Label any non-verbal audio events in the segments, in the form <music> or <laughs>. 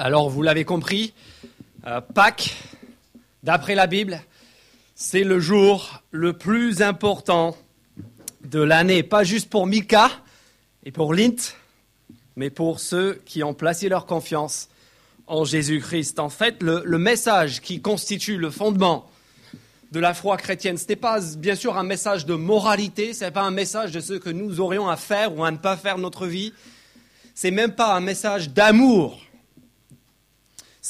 Alors, vous l'avez compris, euh, Pâques, d'après la Bible, c'est le jour le plus important de l'année, pas juste pour Mika et pour Lint, mais pour ceux qui ont placé leur confiance en Jésus-Christ. En fait, le, message qui constitue le fondement de la foi chrétienne, ce n'est pas bien sûr un message de moralité, ce n'est pas un message de ce que nous aurions à faire ou à ne pas faire notre vie, c'est même pas un message d'amour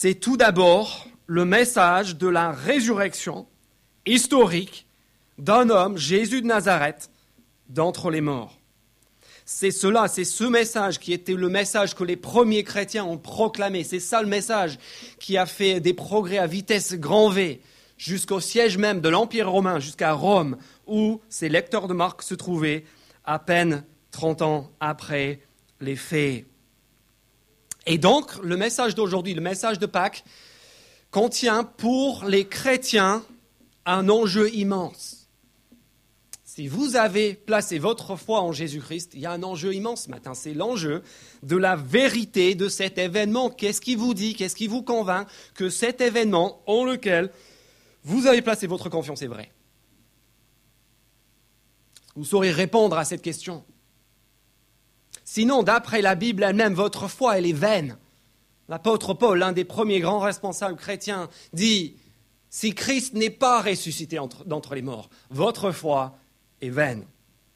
c'est tout d'abord le message de la résurrection historique d'un homme, Jésus de Nazareth, d'entre les morts. C'est cela, c'est ce message qui était le message que les premiers chrétiens ont proclamé. C'est ça le message qui a fait des progrès à vitesse grand V jusqu'au siège même de l'Empire romain, jusqu'à Rome, où ces lecteurs de Marc se trouvaient à peine 30 ans après les faits. Et donc, le message d'aujourd'hui, le message de Pâques, contient pour les chrétiens un enjeu immense. Si vous avez placé votre foi en Jésus-Christ, il y a un enjeu immense ce matin. C'est l'enjeu de la vérité de cet événement. Qu'est-ce qui vous dit, qu'est-ce qui vous convainc que cet événement en lequel vous avez placé votre confiance est vrai? Vous saurez répondre à cette question. Sinon, d'après la Bible elle-même, votre foi, elle est vaine. L'apôtre Paul, l'un des premiers grands responsables chrétiens, dit, si Christ n'est pas ressuscité d'entre les morts, votre foi est vaine.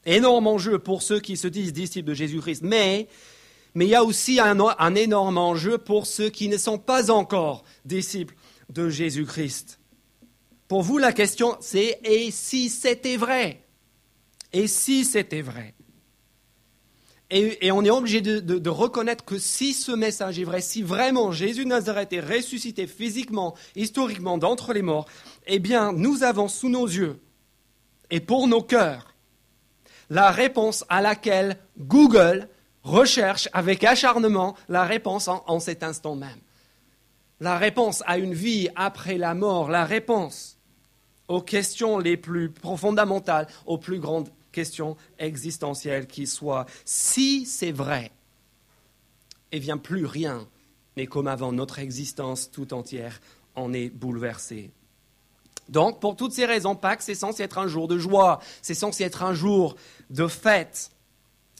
Énorme enjeu pour ceux qui se disent disciples de Jésus-Christ. Mais, mais il y a aussi un, un énorme enjeu pour ceux qui ne sont pas encore disciples de Jésus-Christ. Pour vous, la question, c'est et si c'était vrai? Et si c'était vrai? Et, on est obligé de, reconnaître que si ce message est vrai, si vraiment Jésus de Nazareth est ressuscité physiquement, historiquement d'entre les morts, eh bien, nous avons sous nos yeux et pour nos cœurs la réponse à laquelle Google recherche avec acharnement la réponse en, en cet instant même. La réponse à une vie après la mort, la réponse aux questions les plus fondamentales, aux plus grandes question existentielle qui soit. Si c'est vrai, eh bien plus rien n'est comme avant. Notre existence tout entière en est bouleversée. Donc, pour toutes ces raisons, Pâques, c'est censé être un jour de joie, c'est censé être un jour de fête,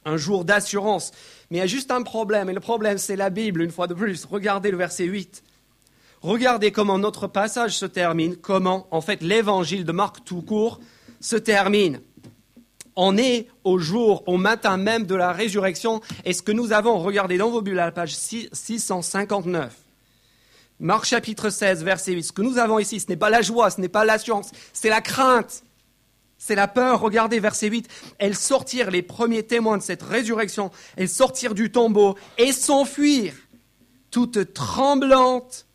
un jour d'assurance. Mais il y a juste un problème, et le problème, c'est la Bible, une fois de plus. Regardez le verset 8. Regardez comment notre passage se termine, comment, en fait, l'évangile de Marc tout court se termine on est au jour, au matin même de la résurrection. Et ce que nous avons, regardez dans vos bulles à la page 659. Marc chapitre 16, verset 8. Ce que nous avons ici, ce n'est pas la joie, ce n'est pas l'assurance, c'est la crainte. C'est la peur. Regardez verset 8. Elles sortirent, les premiers témoins de cette résurrection, elles sortirent du tombeau et s'enfuirent, toutes tremblantes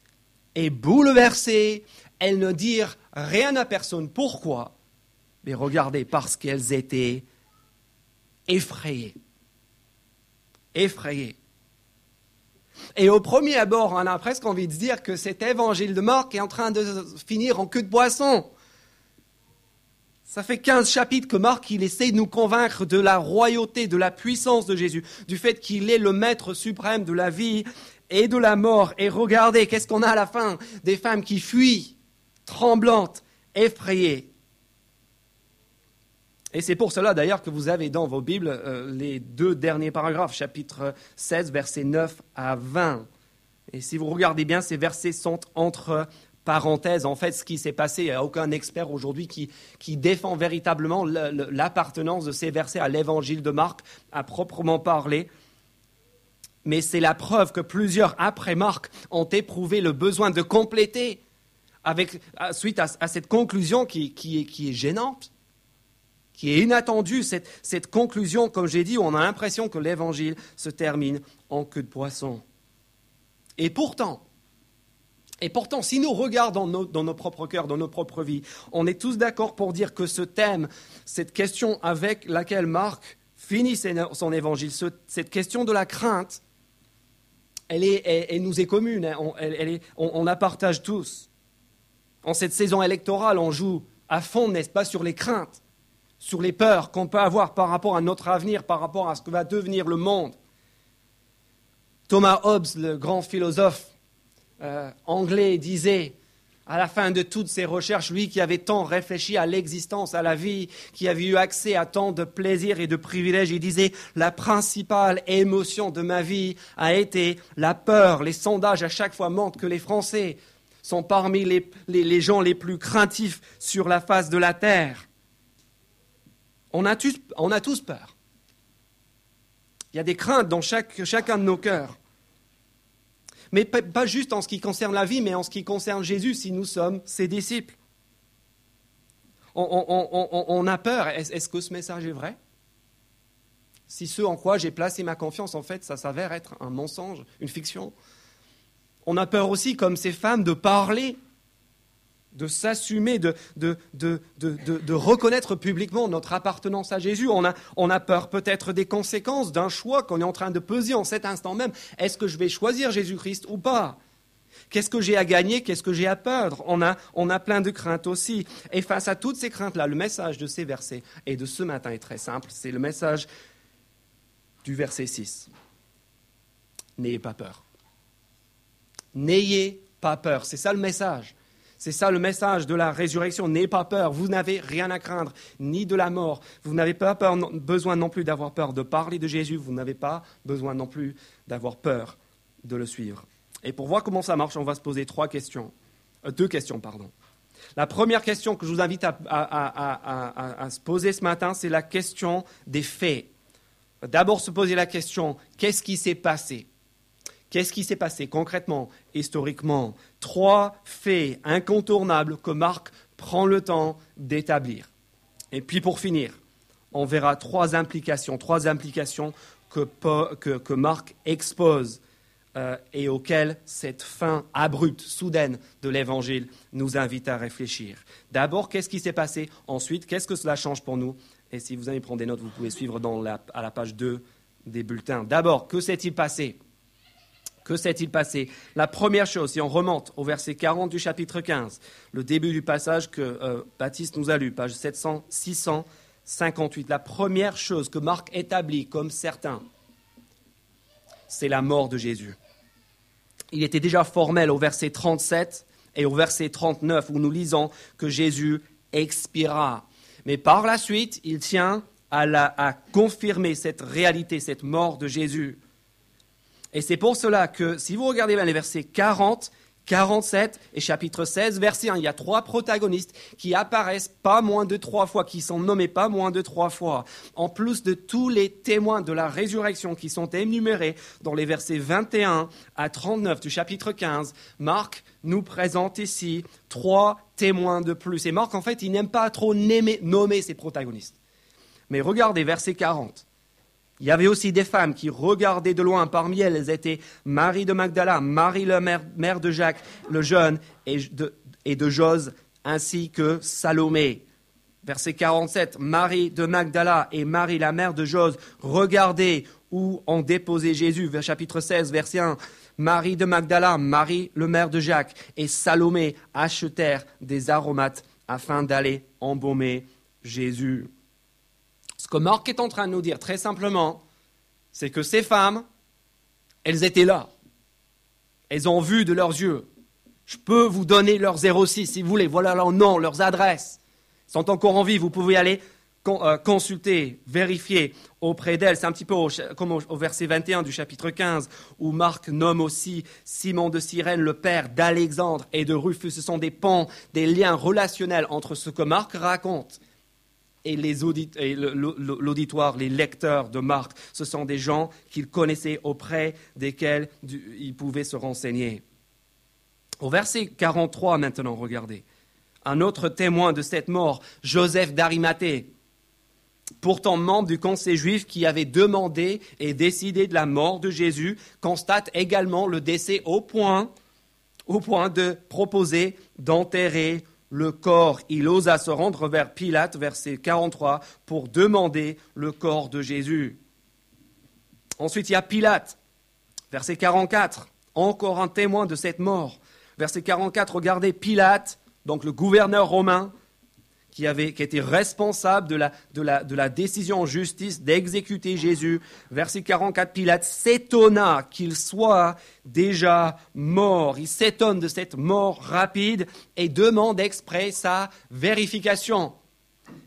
et bouleversées. Elles ne dirent rien à personne. Pourquoi? Mais regardez, parce qu'elles étaient effrayées. Effrayées. Et au premier abord, on a presque envie de dire que cet évangile de Marc est en train de finir en queue de poisson. Ça fait 15 chapitres que Marc, il essaie de nous convaincre de la royauté, de la puissance de Jésus, du fait qu'il est le maître suprême de la vie et de la mort. Et regardez, qu'est-ce qu'on a à la fin? Des femmes qui fuient, tremblantes, effrayées. Et c'est pour cela d'ailleurs que vous avez dans vos Bibles euh, les deux derniers paragraphes, chapitre 16, versets 9 à 20. Et si vous regardez bien, ces versets sont entre parenthèses. En fait, ce qui s'est passé, il n'y a aucun expert aujourd'hui qui, qui, défend véritablement l'appartenance de ces versets à l'évangile de Marc, à proprement parler. Mais c'est la preuve que plusieurs, après Marc, ont éprouvé le besoin de compléter suite à, cette conclusion qui est gênante qui est inattendue, cette, cette conclusion, comme j'ai dit, où on a l'impression que l'évangile se termine en queue de poisson. Et pourtant, et pourtant, si nous regardons dans nos propres cœurs, dans nos propres vies, on est tous d'accord pour dire que ce thème, cette question avec laquelle Marc finit son évangile, cette question de la crainte, elle, est, elle, nous est commune, hein. elle, est, on la partage tous. En cette saison électorale, on joue à fond, n'est-ce pas, sur les craintes sur les peurs qu'on peut avoir par rapport à notre avenir, par rapport à ce que va devenir le monde. Thomas Hobbes, le grand philosophe euh, anglais disait à la fin de toutes ses recherches, lui qui avait tant réfléchi à l'existence, à la vie, qui avait eu accès à tant de plaisirs et de privilèges, il disait la principale émotion de ma vie a été la peur. Les sondages à chaque fois montrent que les Français sont parmi les, gens les plus craintifs sur la face de la terre. On a, tous, peur. Il y a des craintes dans chacun de nos cœurs. Mais pas juste en ce qui concerne la vie, mais en ce qui concerne Jésus, si nous sommes ses disciples. On, a peur. Est-ce que ce message est vrai? Si ce en quoi j'ai placé ma confiance, en fait, ça s'avère être un mensonge, une fiction. On a peur aussi, comme ces femmes, de parler de s'assumer, de, de, reconnaître publiquement notre appartenance à Jésus. On a, peur peut-être des conséquences d'un choix qu'on est en train de peser en cet instant même. Est-ce que je vais choisir Jésus-Christ ou pas? Qu'est-ce que j'ai à gagner? Qu'est-ce que j'ai à perdre? On a, on a plein de craintes aussi. Et face à toutes ces craintes-là, le message de ces versets et de ce matin est très simple. C'est le message du verset 6. N'ayez pas peur. N'ayez pas peur. C'est ça le message. C'est ça le message de la résurrection. N'ayez pas peur, vous n'avez rien à craindre, ni de la mort. Vous n'avez pas besoin non plus d'avoir peur de parler de Jésus, vous n'avez pas besoin non plus d'avoir peur de le suivre. Et pour voir comment ça marche, on va se poser trois questions, euh, deux questions, pardon. La première question que je vous invite à se poser ce matin, c'est la question des faits. D'abord se poser la question, qu'est-ce qui s'est passé? Qu'est-ce qui s'est passé concrètement, historiquement? Trois faits incontournables que Marc prend le temps d'établir. Et puis pour finir, on verra trois implications, trois implications que, Marc expose euh, et auxquelles cette fin abrupte, soudaine de l'Évangile nous invite à réfléchir. D'abord, qu'est-ce qui s'est passé? Ensuite, qu'est-ce que cela change pour nous? Et si vous allez prendre des notes, vous pouvez suivre à la page 2 des bulletins. D'abord, que s'est-il passé? Que s'est-il passé? La première chose, si on remonte au verset 40 du chapitre 15, le début du passage que euh, Baptiste nous a lu, page 700, 658, la première chose que Marc établit comme certain, c'est la mort de Jésus. Il était déjà formel au verset 37 et au verset 39 où nous lisons que Jésus expira. Mais par la suite, il tient à, à confirmer cette réalité, cette mort de Jésus. Et c'est pour cela que si vous regardez bien les versets 40, 47 et chapitre 16, verset 1, il y a trois protagonistes qui apparaissent pas moins de trois fois, qui sont nommés pas moins de trois fois, en plus de tous les témoins de la résurrection qui sont énumérés dans les versets 21 à 39 du chapitre 15. Marc nous présente ici trois témoins de plus. Et Marc, en fait, il n'aime pas trop nommer ses protagonistes. Mais regardez verset 40. Il y avait aussi des femmes qui regardaient de loin. Parmi elles, étaient Marie de Magdala, Marie la mère, de Jacques le jeune et de, et Jose, ainsi que Salomé. Verset 47, Marie de Magdala et Marie la mère de Jose regardaient où ont déposé Jésus. Chapitre 16, verset 1. Marie de Magdala, Marie le mère de Jacques et Salomé achetèrent des aromates afin d'aller embaumer Jésus. Ce que Marc est en train de nous dire très simplement, c'est que ces femmes, elles étaient là. Elles ont vu de leurs yeux. Je peux vous donner leurs 06 si vous voulez. Voilà leurs noms, leurs adresses. Elles sont encore en vie. Vous pouvez aller euh, consulter, vérifier auprès d'elles. C'est un petit peu comme au, verset 21 du chapitre 15, où Marc nomme aussi Simon de Cyrène, le père d'Alexandre et de Rufus. Ce sont des ponts, des liens relationnels entre ce que Marc raconte et l'auditoire, les lecteurs de Marc, ce sont des gens qu'il connaissait auprès desquels il pouvait se renseigner. Au verset 43 maintenant, regardez. Un autre témoin de cette mort, Joseph d'Arimathée, pourtant membre du conseil juif qui avait demandé et décidé de la mort de Jésus, constate également le décès au point, au point de proposer d'enterrer le corps, il osa se rendre vers Pilate, verset 43, pour demander le corps de Jésus. Ensuite, il y a Pilate, verset 44, encore un témoin de cette mort. Verset 44, regardez Pilate, donc le gouverneur romain, qui, avait, qui était responsable de la, de, la, de la décision en justice d'exécuter Jésus. Verset 44, Pilate s'étonna qu'il soit déjà mort. Il s'étonne de cette mort rapide et demande exprès sa vérification.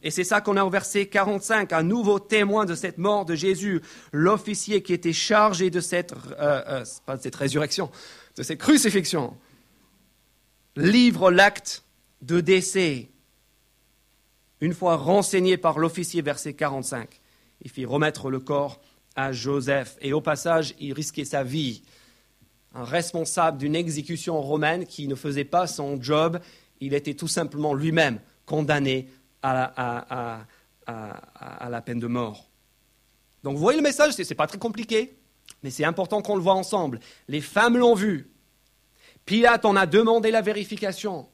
Et c'est ça qu'on a au verset 45, un nouveau témoin de cette mort de Jésus, l'officier qui était chargé de cette, euh, euh, pas de cette résurrection, de cette crucifixion, livre l'acte de décès une fois renseigné par l'officier, verset 45, il fit remettre le corps à Joseph. Et au passage, il risquait sa vie. Un responsable d'une exécution romaine qui ne faisait pas son job, il était tout simplement lui-même condamné à la, peine de mort. Donc vous voyez le message, ce n'est pas très compliqué, mais c'est important qu'on le voit ensemble. Les femmes l'ont vu. Pilate en a demandé la vérification.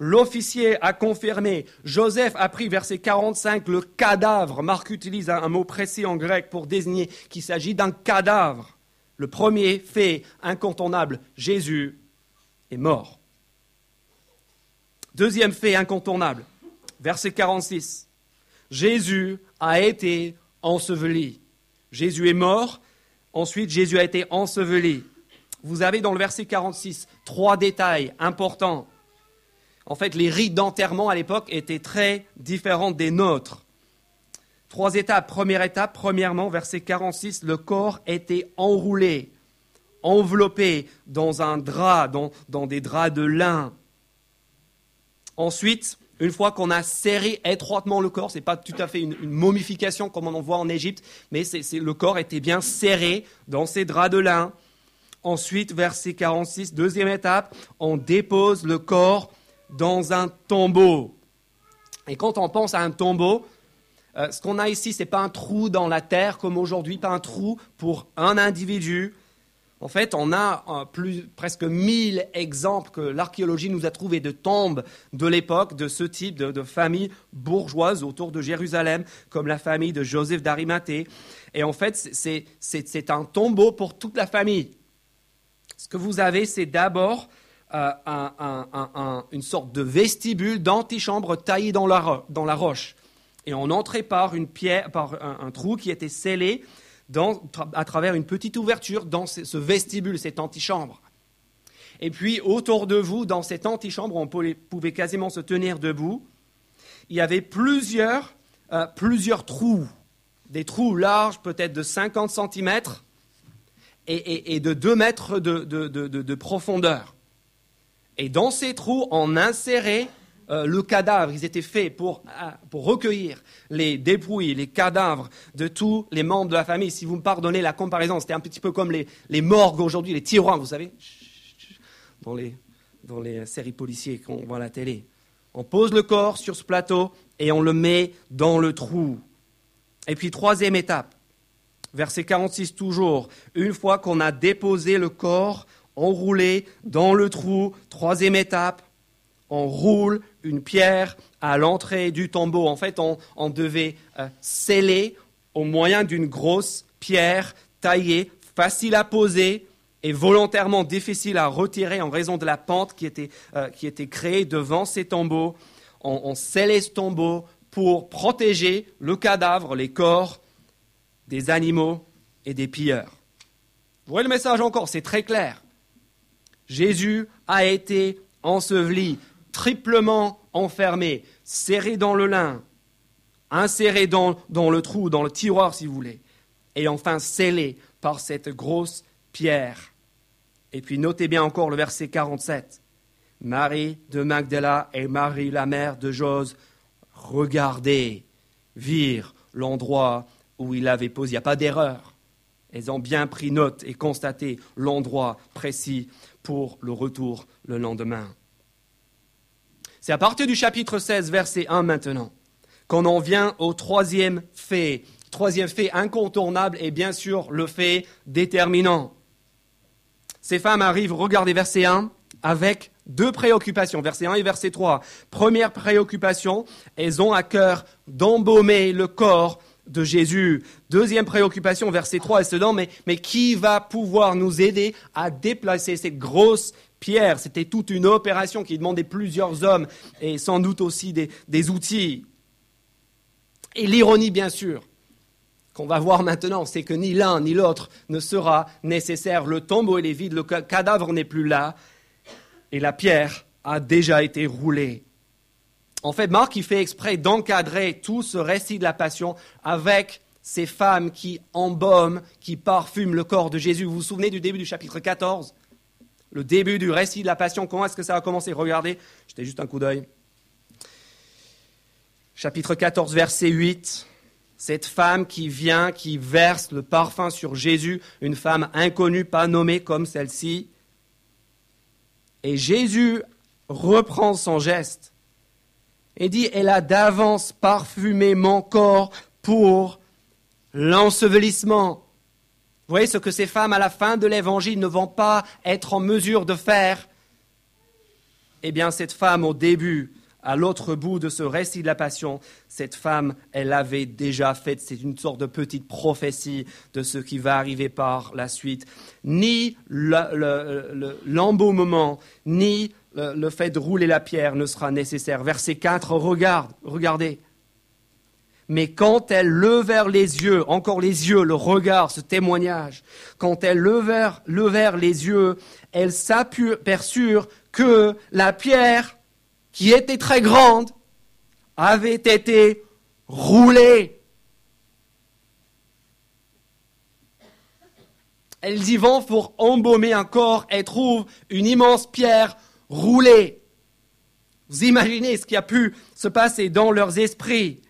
L'officier a confirmé. Joseph a pris, verset 45, le cadavre. Marc utilise un mot précis en grec pour désigner qu'il s'agit d'un cadavre. Le premier fait incontournable, Jésus est mort. Deuxième fait incontournable, verset 46. Jésus a été enseveli. Jésus est mort, ensuite Jésus a été enseveli. Vous avez dans le verset 46 trois détails importants en fait, les rites d'enterrement à l'époque étaient très différents des nôtres. Trois étapes. Première étape, premièrement, verset 46, le corps était enroulé, enveloppé dans un drap, dans, des draps de lin. Ensuite, une fois qu'on a serré étroitement le corps, ce n'est pas tout à fait une, momification comme on en voit en Égypte, mais le corps était bien serré dans ces draps de lin. Ensuite, verset 46, deuxième étape, on dépose le corps dans un tombeau. Et quand on pense à un tombeau, euh, ce qu'on a ici, ce n'est pas un trou dans la terre comme aujourd'hui, pas un trou pour un individu. En fait, on a euh, plus, presque mille exemples que l'archéologie nous a trouvés de tombes de l'époque de ce type de, de famille bourgeoise autour de Jérusalem, comme la famille de Joseph d'Arimathée. Et en fait, c'est un tombeau pour toute la famille. Ce que vous avez, c'est d'abord un, une sorte de vestibule d'antichambre taillé dans la, dans la, roche. Et on entrait par, une pierre, par un, trou qui était scellé à travers une petite ouverture dans ce, vestibule, cette antichambre. Et puis autour de vous, dans cette antichambre, on pouvait, quasiment se tenir debout. Il y avait plusieurs, euh, plusieurs trous, des trous larges, peut-être de 50 cm et, de 2 mètres de profondeur. Et dans ces trous, on insérait euh, le cadavre. Ils étaient faits pour, euh, pour recueillir les dépouilles, les cadavres de tous les membres de la famille. Si vous me pardonnez la comparaison, c'était un petit peu comme les, les morgues aujourd'hui, les tiroirs, vous savez, dans les, dans les séries policières qu'on voit à la télé. On pose le corps sur ce plateau et on le met dans le trou. Et puis, troisième étape, verset 46 toujours, une fois qu'on a déposé le corps enroulé dans le trou. Troisième étape, on roule une pierre à l'entrée du tombeau. En fait, on, devait euh, sceller au moyen d'une grosse pierre taillée, facile à poser et volontairement difficile à retirer en raison de la pente qui était, euh, qui était créée devant ces tombeaux. On, on scellait ce tombeau pour protéger le cadavre, les corps des animaux et des pilleurs. Vous voyez le message encore, c'est très clair. Jésus a été enseveli, triplement enfermé, serré dans le lin, inséré dans, le trou, dans le tiroir si vous voulez, et enfin scellé par cette grosse pierre. Et puis notez bien encore le verset 47. Marie de Magdala et Marie la mère de Jose regardez, virent l'endroit où il avait posé. Il n'y a pas d'erreur. Elles ont bien pris note et constaté l'endroit précis pour le retour le lendemain. C'est à partir du chapitre 16, verset 1 maintenant, qu'on en vient au troisième fait. Troisième fait incontournable et bien sûr le fait déterminant. Ces femmes arrivent, regardez verset 1, avec deux préoccupations, verset 1 et verset 3. Première préoccupation, elles ont à cœur d'embaumer le corps de Jésus. Deuxième préoccupation, verset 3, elle se mais, qui va pouvoir nous aider à déplacer cette grosse pierre? C'était toute une opération qui demandait plusieurs hommes et sans doute aussi des, des outils. Et l'ironie, bien sûr, qu'on va voir maintenant, c'est que ni l'un ni l'autre ne sera nécessaire. Le tombeau est vide, le cadavre n'est plus là, et la pierre a déjà été roulée. En fait, Marc, il fait exprès d'encadrer tout ce récit de la passion avec ces femmes qui embaument, qui parfument le corps de Jésus. Vous vous souvenez du début du chapitre 14 Le début du récit de la passion, comment est-ce que ça a commencé? Regardez, jetez juste un coup d'œil. Chapitre 14, verset 8. Cette femme qui vient, qui verse le parfum sur Jésus, une femme inconnue, pas nommée comme celle-ci. Et Jésus reprend son geste et dit, elle a d'avance parfumé mon corps pour l'ensevelissement. Vous voyez ce que ces femmes à la fin de l'évangile ne vont pas être en mesure de faire? Eh bien, cette femme au début, à l'autre bout de ce récit de la passion, cette femme, elle avait déjà fait, c'est une sorte de petite prophétie de ce qui va arriver par la suite. Ni l'embaumement, ni le, fait de rouler la pierre ne sera nécessaire. Verset 4, regarde, regardez. Mais quand elles levèrent les yeux, encore les yeux, le regard, ce témoignage, quand elles levèrent, levèrent les yeux, elles s'aperçurent que la pierre, qui était très grande, avait été roulée. Elles y vont pour embaumer un corps et trouvent une immense pierre rouler. Vous imaginez ce qui a pu se passer dans leurs esprits.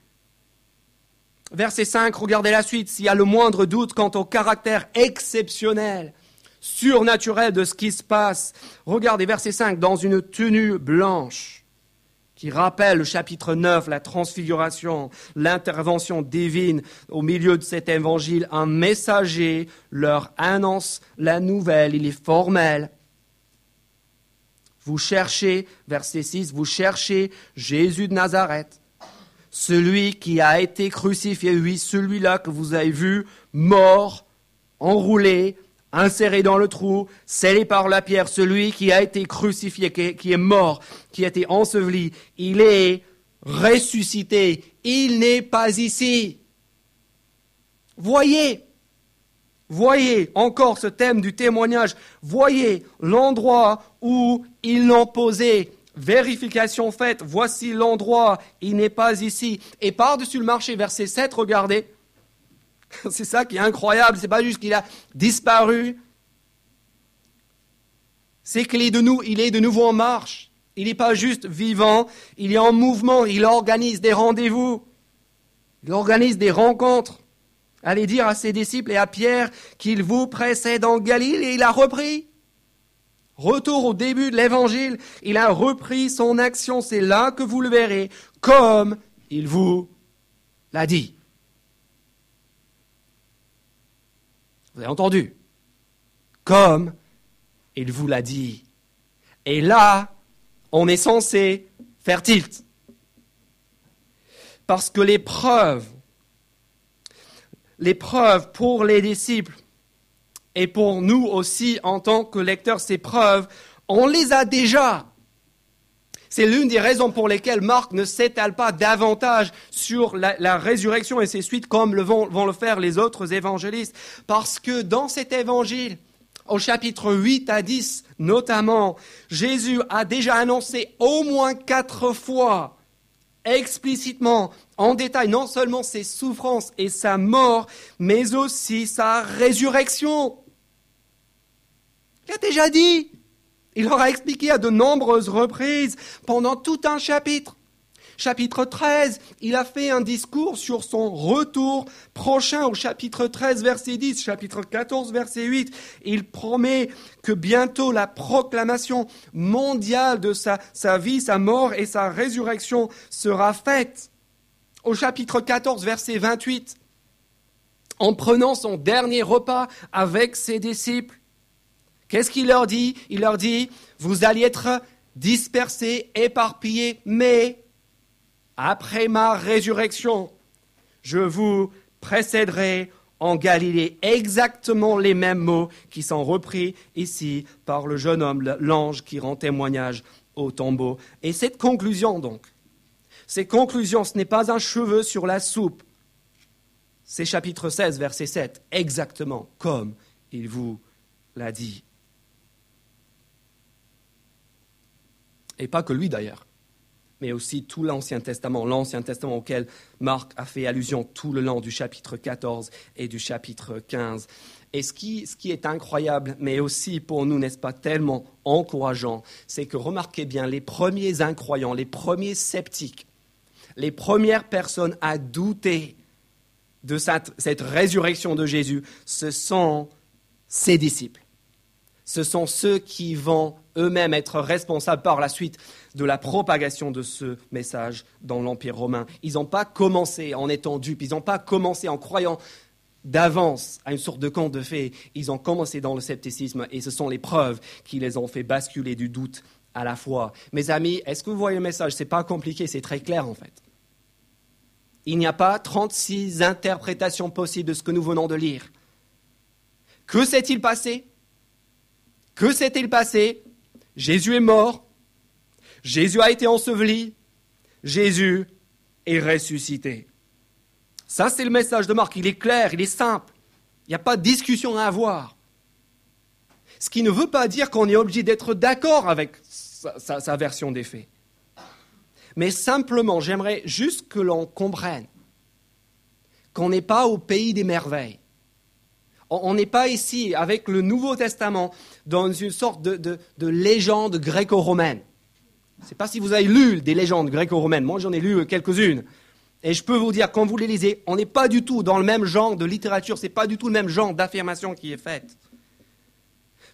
Verset 5, regardez la suite. S'il y a le moindre doute quant au caractère exceptionnel, surnaturel de ce qui se passe, regardez verset 5, dans une tenue blanche qui rappelle le chapitre 9, la transfiguration, l'intervention divine au milieu de cet évangile, un messager leur annonce la nouvelle, il est formel, vous cherchez, verset 6, vous cherchez Jésus de Nazareth, celui qui a été crucifié, oui, celui-là que vous avez vu mort, enroulé, inséré dans le trou, scellé par la pierre, celui qui a été crucifié, qui est mort, qui a été enseveli, il est ressuscité, il n'est pas ici. Voyez, Voyez encore ce thème du témoignage. Voyez l'endroit où ils l'ont posé. Vérification faite. Voici l'endroit. Il n'est pas ici. Et par-dessus le marché, verset 7, regardez. <laughs> C'est ça qui est incroyable. C'est pas juste qu'il a disparu. C'est qu'il est de nous, il est de nouveau en marche. Il n'est pas juste vivant, il est en mouvement, il organise des rendez-vous. Il organise des rencontres. Allez dire à ses disciples et à Pierre qu'il vous précède en Galilée et il a repris. Retour au début de l'évangile, il a repris son action, c'est là que vous le verrez, comme il vous l'a dit. Vous avez entendu? Comme il vous l'a dit. Et là, on est censé faire tilt. Parce que les preuves l'épreuve pour les disciples et pour nous aussi en tant que lecteurs, ces preuves, on les a déjà. C'est l'une des raisons pour lesquelles Marc ne s'étale pas davantage sur la, résurrection et ses suites comme le vont, vont le faire les autres évangélistes. Parce que dans cet évangile, au chapitre 8 à 10 notamment, Jésus a déjà annoncé au moins quatre fois explicitement, en détail, non seulement ses souffrances et sa mort, mais aussi sa résurrection. Il a déjà dit. Il leur expliqué à de nombreuses reprises pendant tout un chapitre chapitre 13, il a fait un discours sur son retour prochain au chapitre 13, verset 10, chapitre 14, verset 8. Il promet que bientôt la proclamation mondiale de sa, sa vie, sa mort et sa résurrection sera faite. Au chapitre 14, verset 28, en prenant son dernier repas avec ses disciples, qu'est-ce qu'il leur dit? Il leur dit, vous allez être dispersés, éparpillés, mais après ma résurrection, je vous précéderait en Galilée exactement les mêmes mots qui sont repris ici par le jeune homme, l'ange qui rend témoignage au tombeau. Et cette conclusion, donc, cette conclusion, ce n'est pas un cheveu sur la soupe. C'est chapitre 16, verset 7, exactement comme il vous l'a dit. Et pas que lui d'ailleurs mais aussi tout l'Ancien Testament, l'Ancien Testament auquel Marc a fait allusion tout le long du chapitre 14 et du chapitre 15. Et ce qui, est incroyable, mais aussi pour nous, n'est-ce pas, tellement encourageant, c'est que remarquez bien, les premiers incroyants, les premiers sceptiques, les premières personnes à douter de cette résurrection de Jésus, ce sont ses disciples. Ce sont ceux qui vont eux-mêmes être responsables par la suite de la propagation de ce message dans l'Empire romain. Ils n'ont pas commencé en étant dupes, ils n'ont pas commencé en croyant d'avance à une sorte de conte de fées, ils ont commencé dans le scepticisme et ce sont les preuves qui les ont fait basculer du doute à la foi. Mes amis, est-ce que vous voyez le message? Ce n'est pas compliqué, c'est très clair en fait. Il n'y a pas 36 interprétations possibles de ce que nous venons de lire. Que s'est-il passé? Que s'est-il passé? Jésus est mort, Jésus a été enseveli, Jésus est ressuscité. Ça, c'est le message de Marc. Il est clair, il est simple. Il n'y a pas de discussion à avoir. Ce qui ne veut pas dire qu'on est obligé d'être d'accord avec sa, sa, version des faits. Mais simplement, j'aimerais juste que l'on comprenne qu'on n'est pas au pays des merveilles. On n'est pas ici, avec le Nouveau Testament, dans une sorte de, de légende gréco-romaine. Je ne sais pas si vous avez lu des légendes gréco-romaines. Moi, j'en ai lu quelques-unes. Et je peux vous dire, quand vous les lisez, on n'est pas du tout dans le même genre de littérature, ce n'est pas du tout le même genre d'affirmation qui est faite.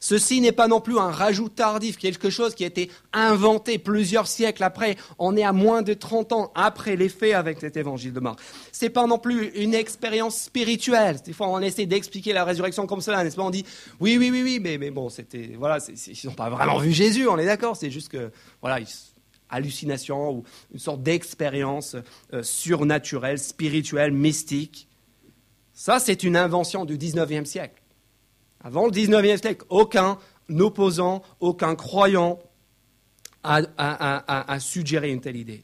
Ceci n'est pas non plus un rajout tardif, quelque chose qui a été inventé plusieurs siècles après. On est à moins de 30 ans après les faits avec cet évangile de Marc. Ce n'est pas non plus une expérience spirituelle. Des fois, on essaie d'expliquer la résurrection comme cela, n'est-ce pas? On dit oui, oui, oui, oui, mais, mais bon, c'était voilà, ils n'ont pas vraiment vu Jésus, on est d'accord. C'est juste que voilà, hallucination ou une sorte d'expérience euh, surnaturelle, spirituelle, mystique. Ça, c'est une invention du 19e siècle. Avant le 19e siècle, aucun opposant, aucun croyant a, suggéré une telle idée.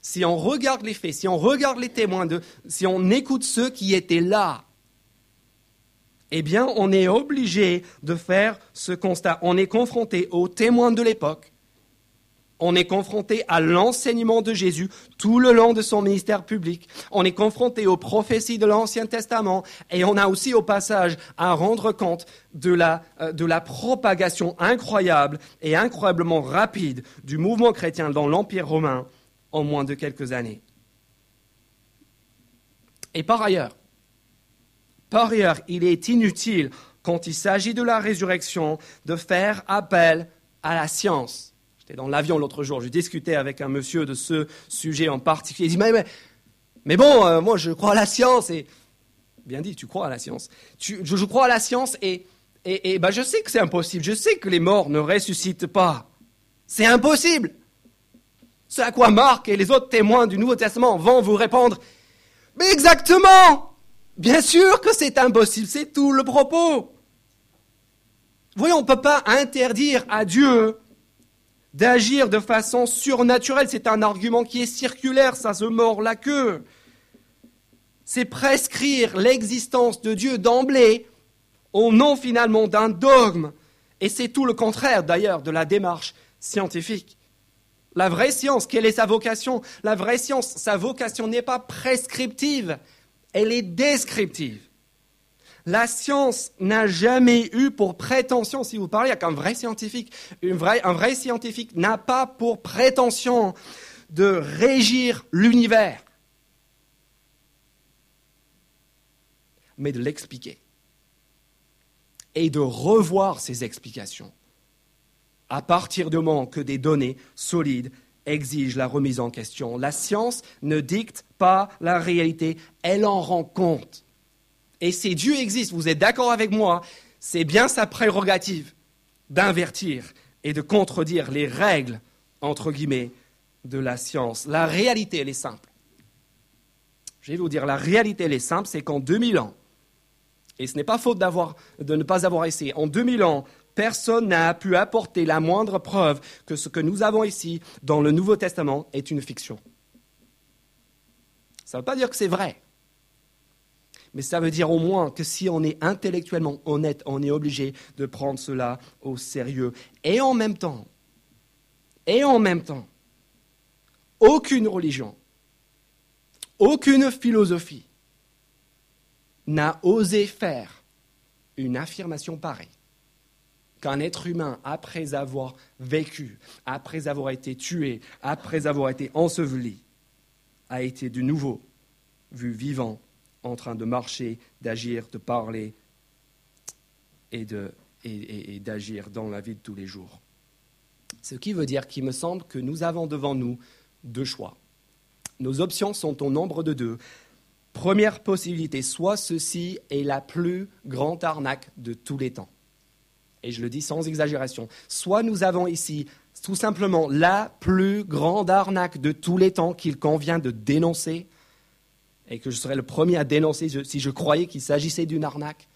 Si on regarde les faits, si on regarde les témoins, si on écoute ceux qui étaient là, eh bien, on est obligé de faire ce constat. On est confronté aux témoins de l'époque, on est confronté à l'enseignement de Jésus tout le long de son ministère public. On est confronté aux prophéties de l'Ancien Testament et on a aussi au passage à rendre compte de la, euh, de la propagation incroyable et incroyablement rapide du mouvement chrétien dans l'Empire romain en moins de quelques années. Et par ailleurs, par ailleurs, il est inutile, quand il s'agit de la résurrection, de faire appel à la science. J'étais dans l'avion l'autre jour, je discutais avec un monsieur de ce sujet en particulier. Il dit, mais, mais, bon, euh, moi je crois à la science et... Bien dit, tu crois à la science. je, crois à la science et, et, ben, je sais que c'est impossible. Je sais que les morts ne ressuscitent pas. C'est impossible. Ce à quoi Marc et les autres témoins du Nouveau Testament vont vous répondre. Mais exactement Bien sûr que c'est impossible, c'est tout le propos. Voyons, on ne peut pas interdire à Dieu d'agir de façon surnaturelle. C'est un argument qui est circulaire, ça se mord la queue. C'est prescrire l'existence de Dieu d'emblée au nom finalement d'un dogme. Et c'est tout le contraire d'ailleurs de la démarche scientifique. La vraie science, quelle est sa vocation? La vraie science, sa vocation n'est pas prescriptive, elle est descriptive. La science n'a jamais eu pour prétention, si vous parlez avec un vrai scientifique, un vrai scientifique n'a pas pour prétention de régir l'univers, mais de l'expliquer et de revoir ses explications à partir du moment que des données solides exigent la remise en question. La science ne dicte pas la réalité, elle en rend compte. Et si Dieu existe, vous êtes d'accord avec moi, c'est bien sa prérogative d'invertir et de contredire les règles, entre guillemets, de la science. La réalité, elle est simple. Je vais vous dire, la réalité, elle est simple, c'est qu'en 2000 ans, et ce n'est pas faute de ne pas avoir essayé, en 2000 ans, personne n'a pu apporter la moindre preuve que ce que nous avons ici dans le Nouveau Testament est une fiction. Ça ne veut pas dire que c'est vrai. Mais ça veut dire au moins que si on est intellectuellement honnête, on est obligé de prendre cela au sérieux. Et en même temps, et en même temps, aucune religion, aucune philosophie n'a osé faire une affirmation pareille qu'un être humain, après avoir vécu, après avoir été tué, après avoir été enseveli, a été de nouveau vu vivant, en train de marcher, d'agir, de parler et, d'agir dans la vie de tous les jours. Ce qui veut dire qu'il me semble que nous avons devant nous deux choix. Nos options sont au nombre de deux. Première possibilité, soit ceci est la plus grande arnaque de tous les temps. Et je le dis sans exagération. Soit nous avons ici tout simplement la plus grande arnaque de tous les temps qu'il convient de dénoncer, et que je serais le premier à dénoncer si je croyais qu'il s'agissait d'une arnaque.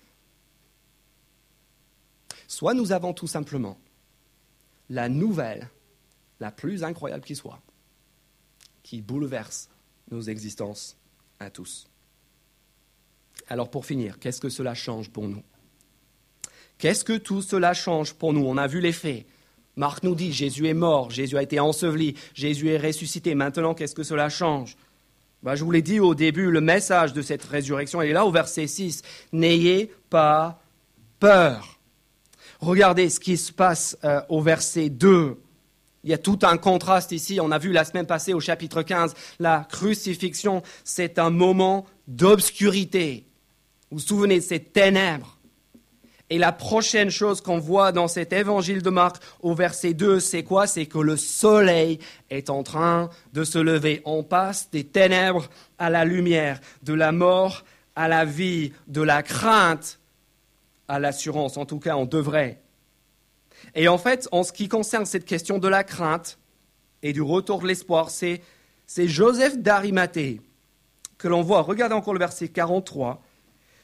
Soit nous avons tout simplement la nouvelle la plus incroyable qui soit, qui bouleverse nos existences à tous. Alors pour finir, qu'est-ce que cela change pour nous? Qu'est-ce que tout cela change pour nous? On a vu les faits. Marc nous dit, Jésus est mort, Jésus a été enseveli, Jésus est ressuscité. Maintenant, qu'est-ce que cela change? Bah, Je vous l'ai dit au début, le message de cette résurrection est là au verset 6. N'ayez pas peur. Regardez ce qui se passe euh, au verset 2. Il y a tout un contraste ici. On a vu la semaine passée au chapitre 15, la crucifixion, c'est un moment d'obscurité. Vous vous souvenez de ces ténèbres? Et la prochaine chose qu'on voit dans cet évangile de Marc au verset 2, c'est quoi? C'est que le soleil est en train de se lever. On passe des ténèbres à la lumière, de la mort à la vie, de la crainte à l'assurance. En tout cas, on devrait. Et en fait, en ce qui concerne cette question de la crainte et du retour de l'espoir, c'est, Joseph d'Arimathée que l'on voit. Regardez encore le verset 43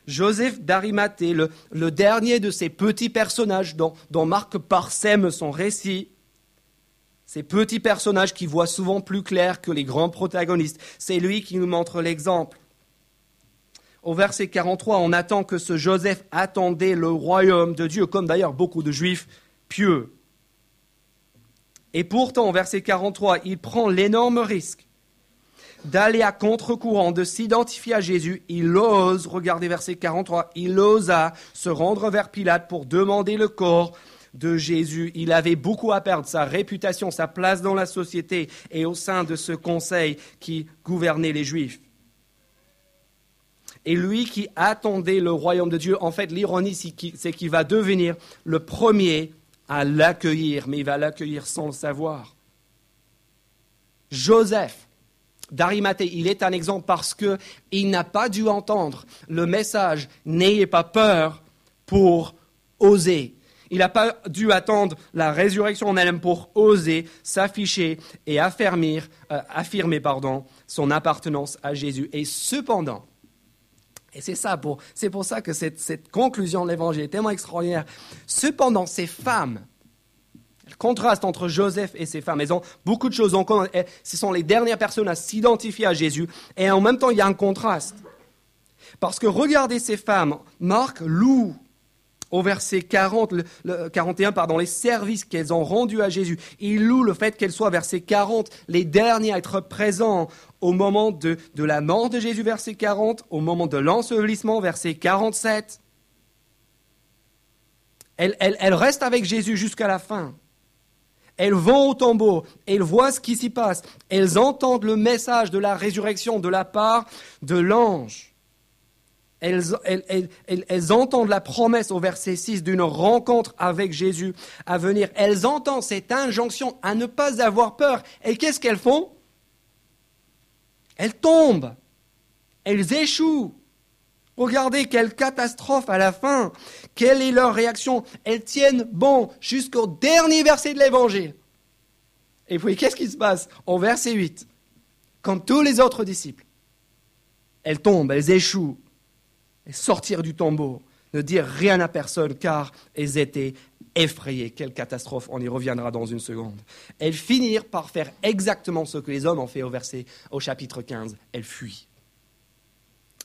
Joseph d'Arimathée, le, dernier de ces petits personnages dont, Marc parsème son récit, ces petits personnages qui voient souvent plus clair que les grands protagonistes, c'est lui qui nous montre l'exemple. Au verset 43, on attend que ce Joseph attendait le royaume de Dieu, comme d'ailleurs beaucoup de juifs pieux. Et pourtant, au verset 43, il prend l'énorme risque d'aller à contre-courant, de s'identifier à Jésus, il ose, regardez verset 43, il osa se rendre vers Pilate pour demander le corps de Jésus. Il avait beaucoup à perdre, sa réputation, sa place dans la société et au sein de ce conseil qui gouvernait les Juifs. Et lui qui attendait le royaume de Dieu, en fait, l'ironie, c'est qu'il va devenir le premier à l'accueillir, mais il va l'accueillir sans le savoir. Joseph, d'Arimathée, il est un exemple parce qu'il n'a pas dû entendre le message N'ayez pas peur pour oser. Il n'a pas dû attendre la résurrection en elle-même pour oser s'afficher et affirmer, euh, affirmer pardon, son appartenance à Jésus. Et cependant, et c'est ça pour, c'est pour ça que cette, cette conclusion de l'évangile est tellement extraordinaire. Cependant, ces femmes contraste entre Joseph et ses femmes. Elles ont beaucoup de choses en commun. Ce sont les dernières personnes à s'identifier à Jésus. Et en même temps, il y a un contraste. Parce que regardez ces femmes. Marc loue au verset 40, 41, pardon, les services qu'elles ont rendus à Jésus. Il loue le fait qu'elles soient, verset 40, les derniers à être présents au moment de, la mort de Jésus, verset 40, au moment de l'ensevelissement, verset 47. elles restent avec Jésus jusqu'à la fin. Elles vont au tombeau, elles voient ce qui s'y passe, elles entendent le message de la résurrection de la part de l'ange. Elles, entendent la promesse au verset 6 d'une rencontre avec Jésus à venir. Elles entendent cette injonction à ne pas avoir peur. Et qu'est-ce qu'elles font? Elles tombent. Elles échouent. Regardez quelle catastrophe à la fin. Quelle est leur réaction? Elles tiennent bon jusqu'au dernier verset de l'Évangile. Et puis qu'est-ce qui se passe? Au verset 8 Comme tous les autres disciples, elles tombent, elles échouent, et sortir du tombeau, ne dire rien à personne, car elles étaient effrayées. Quelle catastrophe, on y reviendra dans une seconde. Elles finirent par faire exactement ce que les hommes ont fait au verset, au chapitre 15. Elles fuient.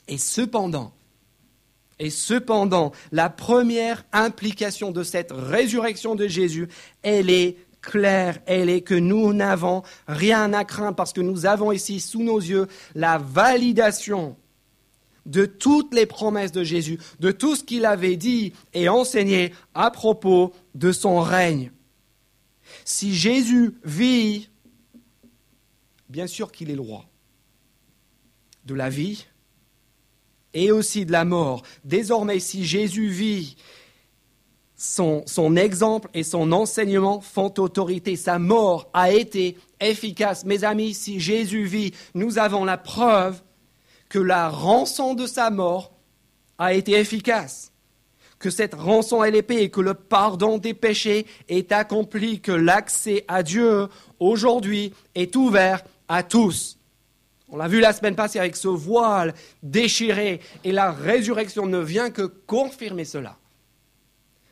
Et cependant, et cependant, la première implication de cette résurrection de Jésus, elle est claire, elle est que nous n'avons rien à craindre parce que nous avons ici sous nos yeux la validation de toutes les promesses de Jésus, de tout ce qu'il avait dit et enseigné à propos de son règne. Si Jésus vit, bien sûr qu'il est le roi de la vie et aussi de la mort. Désormais, si Jésus vit, son, exemple et son enseignement font autorité. Sa mort a été efficace. Mes amis, si Jésus vit, nous avons la preuve que la rançon de sa mort a été efficace, que cette rançon est l'épée et que le pardon des péchés est accompli, que l'accès à Dieu aujourd'hui est ouvert à tous. On l'a vu la semaine passée avec ce voile déchiré et la résurrection ne vient que confirmer cela.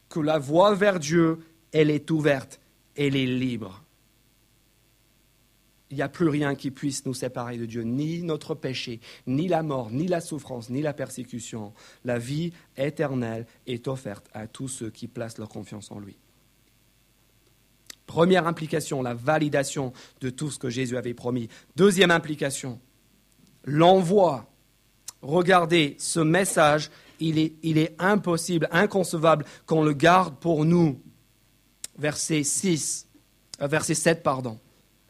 Que la voie vers Dieu, elle est ouverte, elle est libre il n'y a plus rien qui puisse nous séparer de Dieu, ni notre péché, ni la mort, ni la souffrance, ni la persécution. La vie éternelle est offerte à tous ceux qui placent leur confiance en lui. Première implication, la validation de tout ce que Jésus avait promis. Deuxième implication, l'envoi. Regardez, ce message, il est, il est impossible, inconcevable qu'on le garde pour nous. Verset 6, euh, verset 7, pardon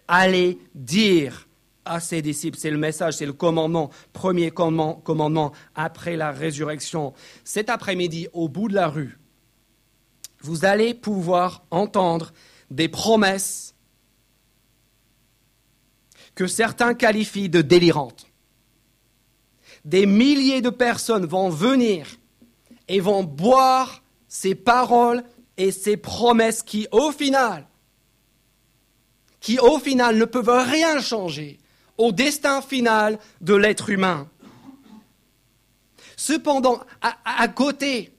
allez dire à ses disciples. C'est le message, c'est le commandement, premier commandement après la résurrection. Cet après-midi, au bout de la rue, vous allez pouvoir entendre des promesses que certains qualifient de délirantes. Des milliers de personnes vont venir et vont boire ces paroles et ces promesses qui, au final, qui au final ne peuvent rien changer au destin final de l'être humain. Cependant, à, côté,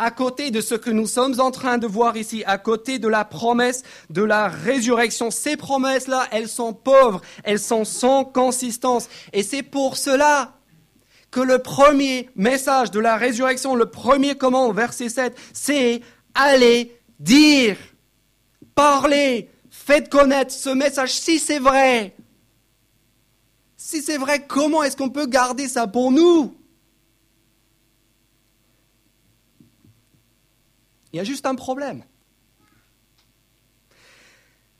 à côté de ce que nous sommes en train de voir ici, à côté de la promesse de la résurrection, ces promesses-là, elles sont pauvres, elles sont sans consistance. Et c'est pour cela que le premier message de la résurrection, le premier command, verset 7, c'est aller dire, parler, Faites connaître ce message si c'est vrai. Si c'est vrai, comment est-ce qu'on peut garder ça pour nous? Il y a juste un problème.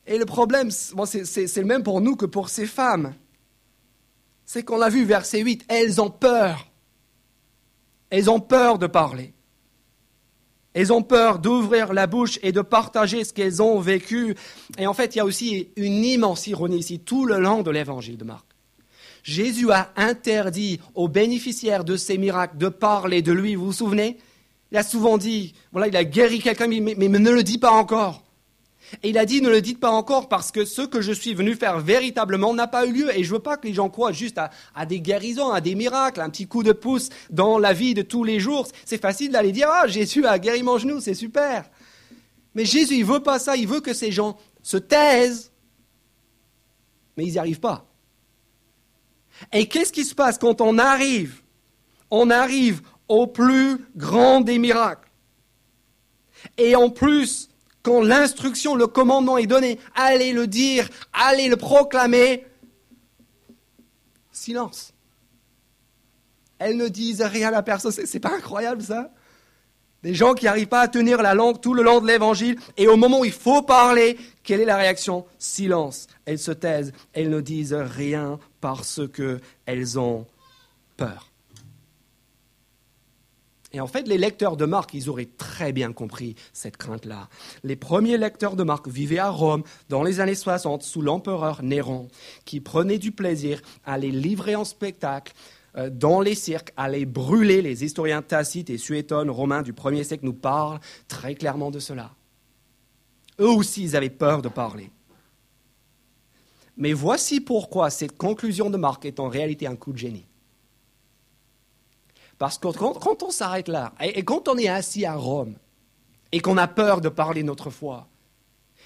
Et le problème, c'est le même pour nous que pour ces femmes. C'est qu'on l'a vu, verset 8, elles ont peur. Elles ont peur de parler. Elles ont peur d'ouvrir la bouche et de partager ce qu'elles ont vécu. Et en fait, il y a aussi une immense ironie ici, tout le long de l'évangile de Marc. Jésus a interdit aux bénéficiaires de ces miracles de parler de lui, vous vous souvenez? Il a souvent dit, voilà, il a guéri quelqu'un, mais, mais ne le dit pas encore. Et il a dit, ne le dites pas encore parce que ce que je suis venu faire véritablement n'a pas eu lieu. Et je veux pas que les gens croient juste à, des guérisons, à des miracles, un petit coup de pouce dans la vie de tous les jours. C'est facile d'aller dire, ah, Jésus a guéri mon genou, c'est super. Mais Jésus, il veut pas ça. Il veut que ces gens se taisent. Mais ils n'y arrivent pas. Et qu'est-ce qui se passe quand on arrive? On arrive au plus grand des miracles. Et en plus, quand l'instruction, le commandement est donné, allez le dire, allez le proclamer, silence. Elles ne disent rien à la personne. C'est pas incroyable ça? Des gens qui n'arrivent pas à tenir la langue tout le long de l'évangile, et au moment où il faut parler, quelle est la réaction? Silence. Elles se taisent, elles ne disent rien parce qu'elles ont peur. Et en fait, les lecteurs de Marc, ils auraient très bien compris cette crainte-là. Les premiers lecteurs de Marc vivaient à Rome dans les années 60 sous l'empereur Néron, qui prenait du plaisir à les livrer en spectacle euh, dans les cirques, à les brûler. Les historiens tacites et suétones romains du premier siècle nous parlent très clairement de cela. Eux aussi, ils avaient peur de parler. Mais voici pourquoi cette conclusion de Marc est en réalité un coup de génie. Parce que quand, on s'arrête là, et, quand on est assis à Rome, et qu'on a peur de parler notre foi,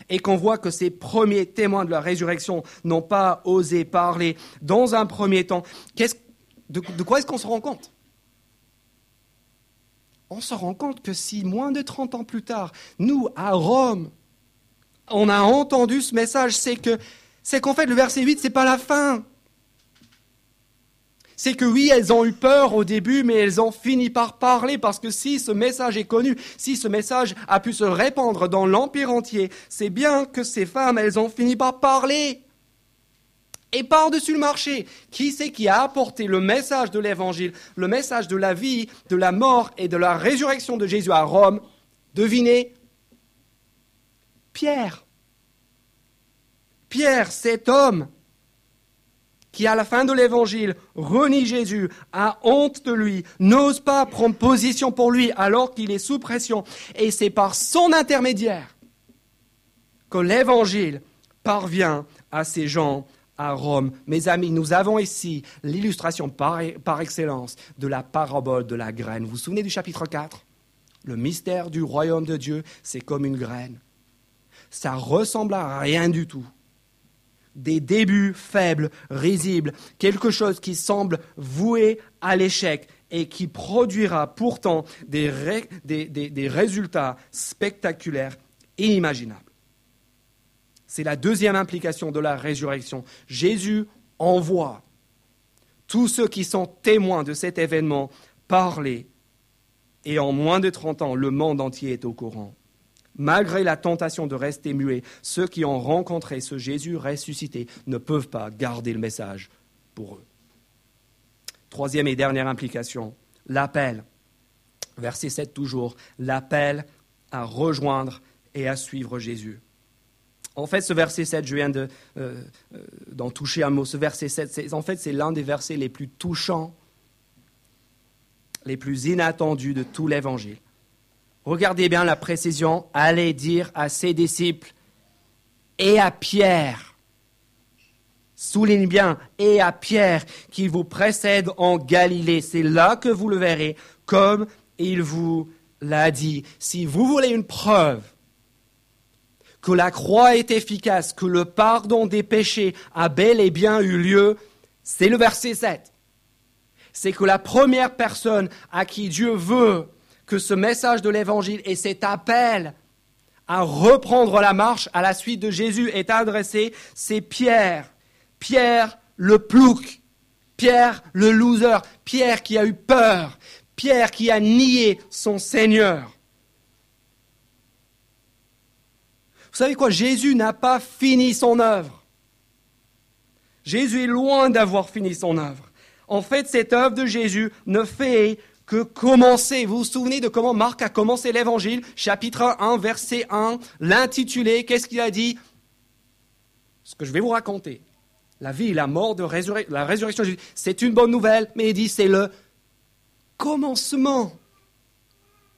et qu'on voit que ces premiers témoins de la résurrection n'ont pas osé parler dans un premier temps, de, quoi est-ce qu'on se rend compte? On se rend compte que si moins de 30 ans plus tard, nous, à Rome, on a entendu ce message, c'est c'est qu'en fait le verset 8, c'est pas la fin c'est que oui, elles ont eu peur au début, mais elles ont fini par parler parce que si ce message est connu, si ce message a pu se répandre dans l'Empire entier, c'est bien que ces femmes, elles ont fini par parler. Et par-dessus le marché, qui c'est qui a apporté le message de l'Évangile, le message de la vie, de la mort et de la résurrection de Jésus à Rome? Devinez Pierre. Pierre, cet homme qui à la fin de l'évangile renie Jésus, a honte de lui, n'ose pas prendre position pour lui alors qu'il est sous pression. Et c'est par son intermédiaire que l'évangile parvient à ces gens à Rome. Mes amis, nous avons ici l'illustration par, excellence de la parabole de la graine. Vous vous souvenez du chapitre 4 Le mystère du royaume de Dieu, c'est comme une graine. Ça ressemble à rien du tout des débuts faibles, risibles, quelque chose qui semble voué à l'échec et qui produira pourtant des, résultats spectaculaires, inimaginables. C'est la deuxième implication de la résurrection. Jésus envoie tous ceux qui sont témoins de cet événement parler, et en moins de 30 ans, le monde entier est au courant. Malgré la tentation de rester muets, ceux qui ont rencontré ce Jésus ressuscité ne peuvent pas garder le message pour eux. Troisième et dernière implication, l'appel. Verset 7 toujours, l'appel à rejoindre et à suivre Jésus. En fait, ce verset 7, je viens euh, euh, d'en toucher un mot. Ce verset 7, en fait, c'est l'un des versets les plus touchants, les plus inattendus de tout l'Évangile. Regardez bien la précision. Allez dire à ses disciples et à Pierre. Souligne bien, et à Pierre qui vous précède en Galilée. C'est là que vous le verrez, comme il vous l'a dit. Si vous voulez une preuve que la croix est efficace, que le pardon des péchés a bel et bien eu lieu, c'est le verset 7. C'est que la première personne à qui Dieu veut que ce message de l'Évangile et cet appel à reprendre la marche à la suite de Jésus est adressé, c'est Pierre. Pierre le plouc. Pierre le loser. Pierre qui a eu peur. Pierre qui a nié son Seigneur. Vous savez quoi? Jésus n'a pas fini son œuvre. Jésus est loin d'avoir fini son œuvre. En fait, cette œuvre de Jésus ne fait que commencer. Vous vous souvenez de comment Marc a commencé l'évangile, chapitre 1, verset 1, l'intitulé, qu'est-ce qu'il a dit? Ce que je vais vous raconter. La vie, la mort, de la résurrection de Jésus, c'est une bonne nouvelle, mais il dit c'est le commencement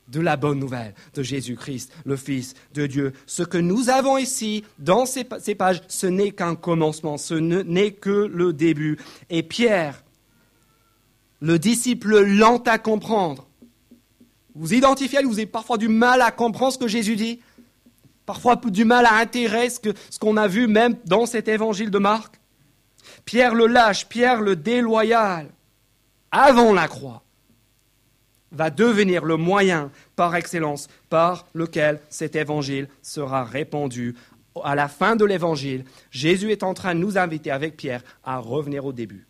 de la bonne nouvelle de Jésus-Christ, le Fils de Dieu. Ce que nous avons ici, dans ces, ces pages, ce n'est qu'un commencement, ce n'est que le début. Et Pierre, le disciple lent à comprendre. Vous identifiez, vous avez parfois du mal à comprendre ce que Jésus dit, parfois du mal à intégrer ce qu'on a vu même dans cet évangile de Marc. Pierre le lâche, Pierre le déloyal, avant la croix, va devenir le moyen par excellence par lequel cet évangile sera répandu. À la fin de l'évangile, Jésus est en train de nous inviter avec Pierre à revenir au début.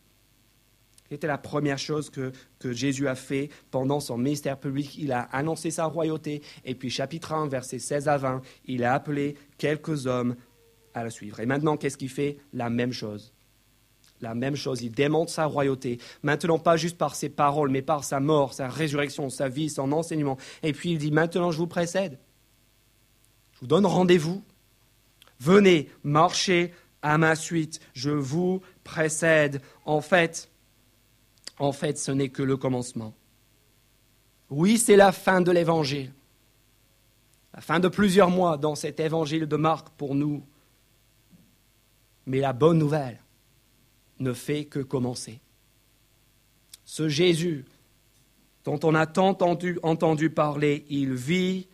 C'était la première chose que, Jésus a fait pendant son ministère public. Il a annoncé sa royauté. Et puis, chapitre 1, versets 16 à 20, il a appelé quelques hommes à le suivre. Et maintenant, qu'est-ce qu'il fait? La même chose. La même chose, il démontre sa royauté. Maintenant, pas juste par ses paroles, mais par sa mort, sa résurrection, sa vie, son enseignement. Et puis, il dit, maintenant, je vous précède. Je vous donne rendez-vous. Venez, marchez à ma suite. Je vous précède. En fait, en fait, ce n'est que le commencement. Oui, c'est la fin de l'évangile. La fin de plusieurs mois dans cet évangile de Marc pour nous. Mais la bonne nouvelle ne fait que commencer. Ce Jésus dont on a tant entendu, entendu parler, il vit,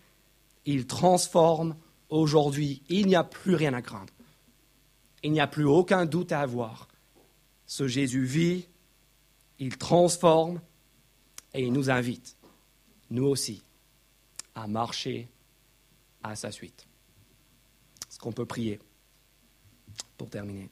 il transforme. Aujourd'hui, il n'y a plus rien à craindre. Il n'y a plus aucun doute à avoir. Ce Jésus vit, il transforme et il nous invite, nous aussi, à marcher à sa suite. Est-ce qu'on peut prier pour terminer?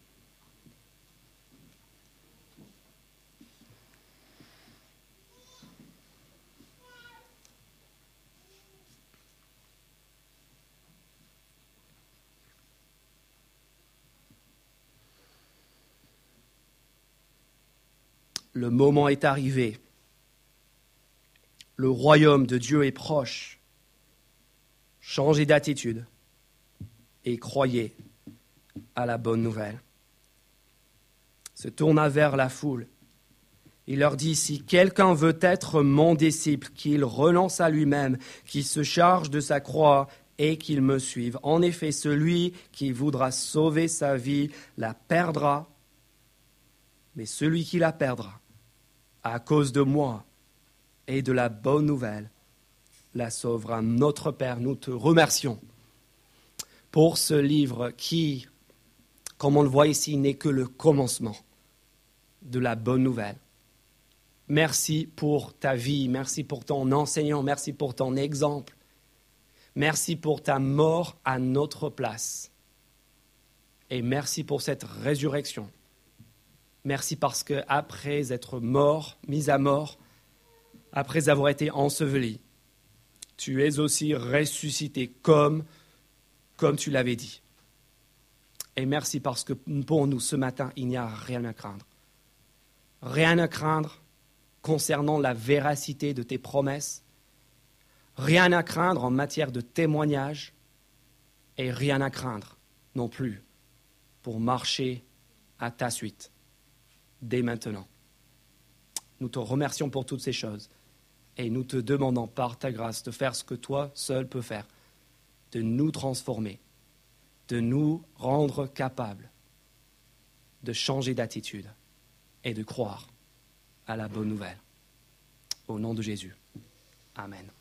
Le moment est arrivé. Le royaume de Dieu est proche. Changez d'attitude et croyez à la bonne nouvelle. Se tourna vers la foule. Il leur dit, si quelqu'un veut être mon disciple, qu'il renonce à lui-même, qu'il se charge de sa croix et qu'il me suive. En effet, celui qui voudra sauver sa vie la perdra, mais celui qui la perdra à cause de moi et de la bonne nouvelle, la sauvera. Notre Père, nous te remercions pour ce livre qui, comme on le voit ici, n'est que le commencement de la bonne nouvelle. Merci pour ta vie, merci pour ton enseignant, merci pour ton exemple, merci pour ta mort à notre place et merci pour cette résurrection Merci parce que après être mort, mis à mort, après avoir été enseveli, tu es aussi ressuscité comme, comme tu l'avais dit. Et merci parce que pour nous, ce matin, il n'y a rien à craindre. Rien à craindre concernant la véracité de tes promesses, rien à craindre en matière de témoignage, et rien à craindre non plus pour marcher à ta suite dès maintenant. Nous te remercions pour toutes ces choses et nous te demandons par ta grâce de faire ce que toi seul peux faire, de nous transformer, de nous rendre capables de changer d'attitude et de croire à la bonne nouvelle. Au nom de Jésus. Amen.